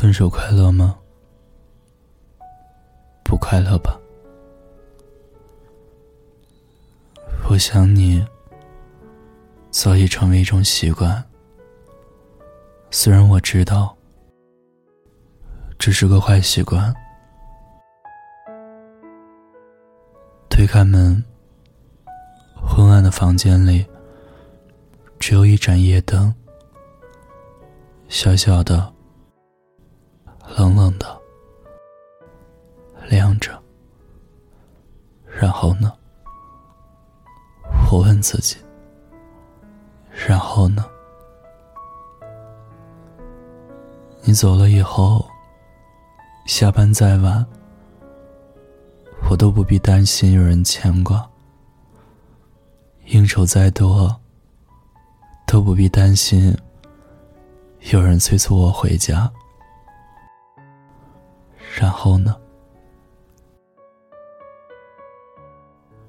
分手快乐吗？不快乐吧。我想你早已成为一种习惯，虽然我知道这是个坏习惯。推开门，昏暗的房间里只有一盏夜灯，小小的。冷冷的，亮着。然后呢？我问自己。然后呢？你走了以后，下班再晚，我都不必担心有人牵挂；应酬再多，都不必担心有人催促我回家。然后呢？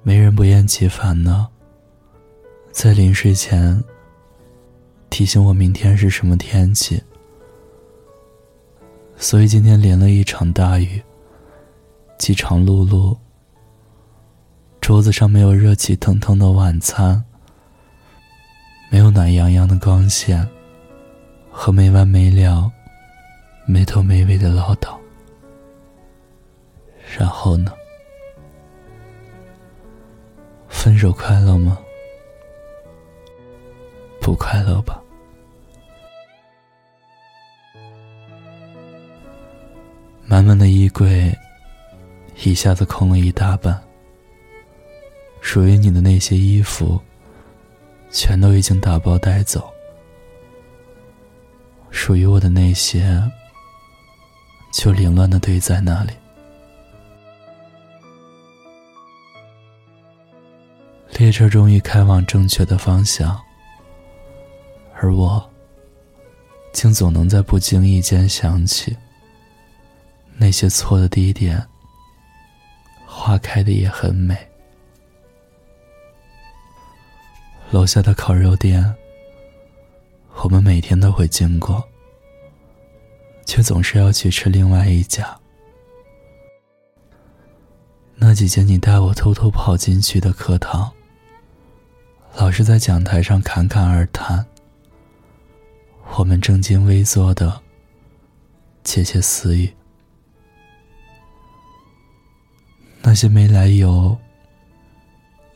没人不厌其烦呢，在临睡前提醒我明天是什么天气。所以今天淋了一场大雨，饥肠辘辘，桌子上没有热气腾腾的晚餐，没有暖洋洋的光线，和没完没了、没头没尾的唠叨。然后呢？分手快乐吗？不快乐吧。满满的衣柜一下子空了一大半，属于你的那些衣服全都已经打包带走，属于我的那些就凌乱的堆在那里。列车终于开往正确的方向，而我，竟总能在不经意间想起那些错的地点。花开的也很美，楼下的烤肉店，我们每天都会经过，却总是要去吃另外一家。那几间你带我偷偷跑进去的课堂。老师在讲台上侃侃而谈，我们正襟危坐的窃窃私语。那些没来由，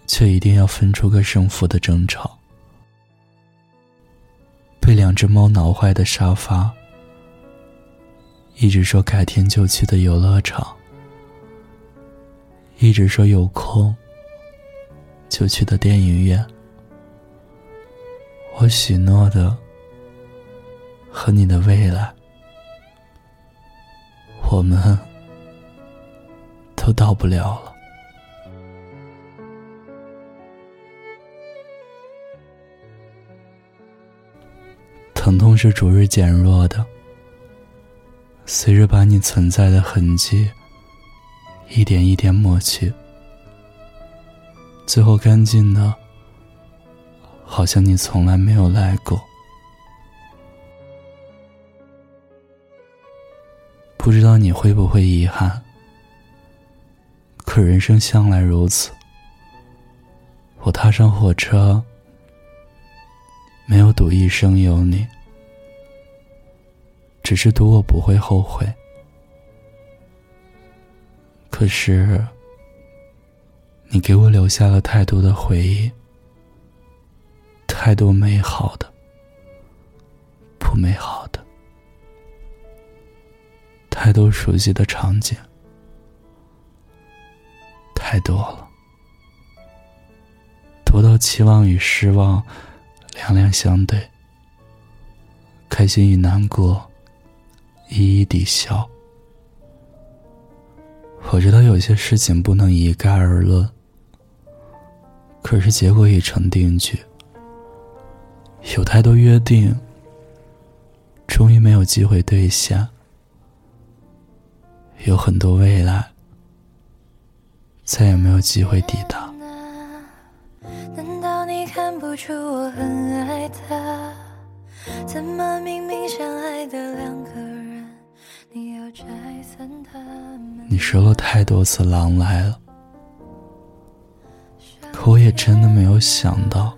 却一定要分出个胜负的争吵，被两只猫挠坏的沙发，一直说改天就去的游乐场，一直说有空就去的电影院。我许诺的和你的未来，我们都到不了了。疼痛是逐日减弱的，随着把你存在的痕迹一点一点抹去，最后干净的。好像你从来没有来过，不知道你会不会遗憾。可人生向来如此，我踏上火车，没有赌一生有你，只是赌我不会后悔。可是，你给我留下了太多的回忆。太多美好的，不美好的，太多熟悉的场景，太多了，多到期望与失望两两相对，开心与难过一一抵消。我知道有些事情不能一概而论，可是结果已成定局。有太多约定，终于没有机会兑现；有很多未来，再也没有机会抵达。难道你看不出我很爱他？怎么明明相爱的两个人，说了太多次“狼来了”，可我也真的没有想到，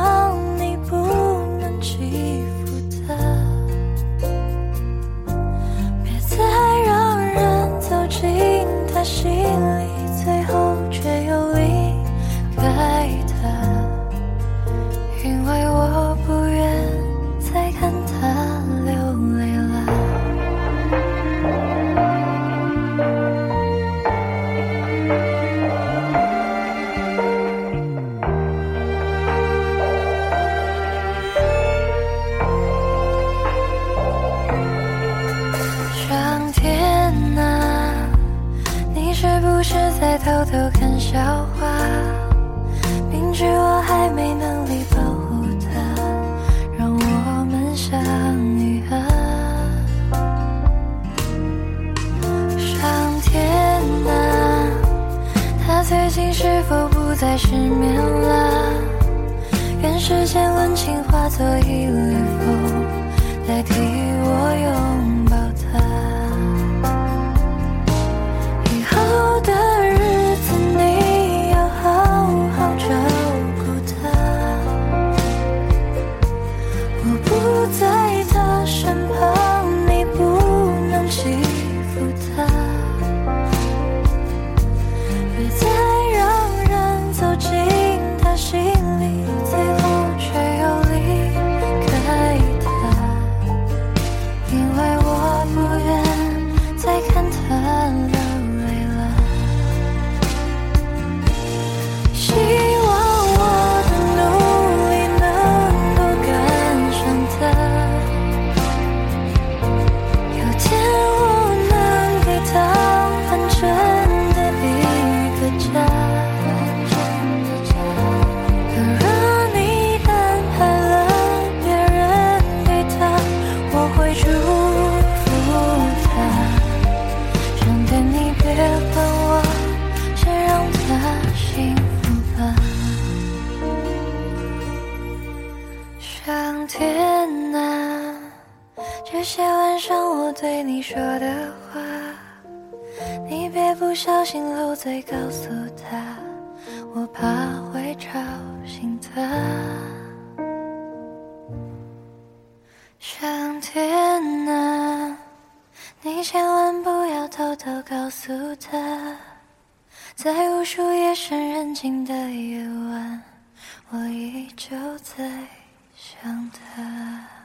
记得因为我不愿再看他流泪了。上天啊你是不是在偷偷看笑话是我还没能力保护他，让我们相遇啊！上天啊，他最近是否不再失眠了？愿世间温情化作一缕风，代替我拥不再祝福她上天你别管我先让她幸福吧。上天啊这些晚上我对你说的话你别不小心漏嘴告诉她我怕会吵醒她你千万不要偷偷告诉他，在无数夜深人静的夜晚，我依旧在。想他。